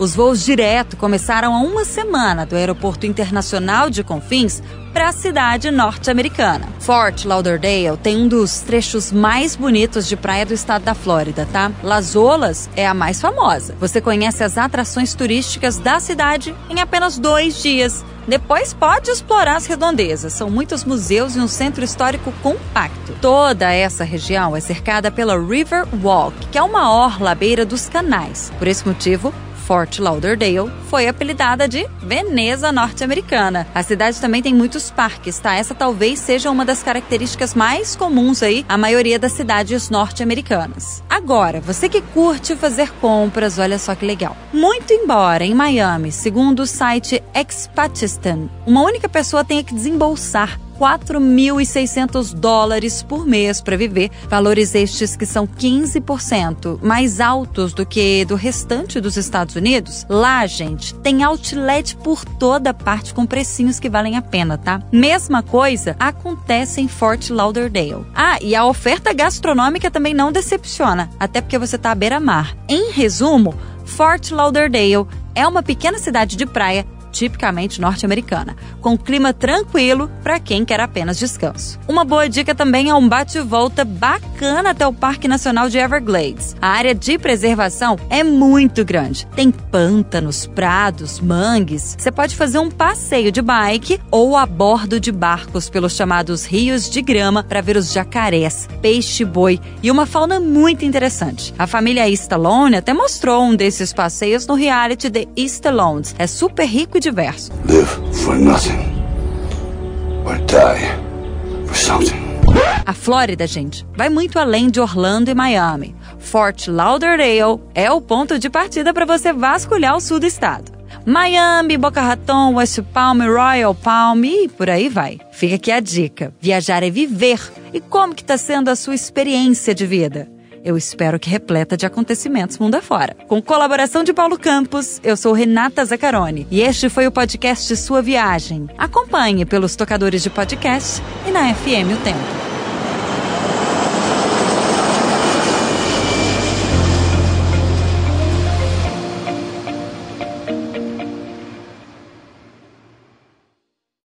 Os voos direto começaram há uma semana do Aeroporto Internacional de Confins para a cidade norte-americana. Fort Lauderdale tem um dos trechos mais bonitos de praia do estado da Flórida, tá? Las Olas é a mais famosa. Você conhece as atrações turísticas da cidade em apenas dois dias. Depois pode explorar as redondezas. São muitos museus e um centro histórico compacto. Toda essa região é cercada pela River Walk, que é uma orla à beira dos canais. Por esse motivo, Fort Lauderdale foi apelidada de Veneza norte-americana. A cidade também tem muitos parques, tá? Essa talvez seja uma das características mais comuns aí a maioria das cidades norte-americanas. Agora, você que curte fazer compras, olha só que legal. Muito embora em Miami, segundo o site Expatistan, uma única pessoa tenha que desembolsar 4.600 dólares por mês para viver, valores estes que são 15% mais altos do que do restante dos Estados Unidos. Lá, gente, tem outlet por toda parte com precinhos que valem a pena, tá? Mesma coisa acontece em Fort Lauderdale. Ah, e a oferta gastronômica também não decepciona, até porque você tá à beira-mar. Em resumo, Fort Lauderdale é uma pequena cidade de praia tipicamente norte-americana, com clima tranquilo para quem quer apenas descanso. Uma boa dica também é um bate-volta bacana até o Parque Nacional de Everglades. A área de preservação é muito grande. Tem pântanos, prados, mangues. Você pode fazer um passeio de bike ou a bordo de barcos pelos chamados rios de grama para ver os jacarés, peixe-boi e uma fauna muito interessante. A família Stallone até mostrou um desses passeios no reality The Stallones. É super rico diverso. Live for nothing or die for something. A Flórida, gente, vai muito além de Orlando e Miami. Fort Lauderdale é o ponto de partida para você vasculhar o sul do estado. Miami, Boca Raton, West Palm, Royal Palm e por aí vai. Fica aqui a dica: viajar é viver. E como que está sendo a sua experiência de vida? Eu espero que repleta de acontecimentos mundo afora. Com colaboração de Paulo Campos, eu sou Renata Zacarone e este foi o podcast Sua Viagem. Acompanhe pelos tocadores de podcast e na FM O Tempo.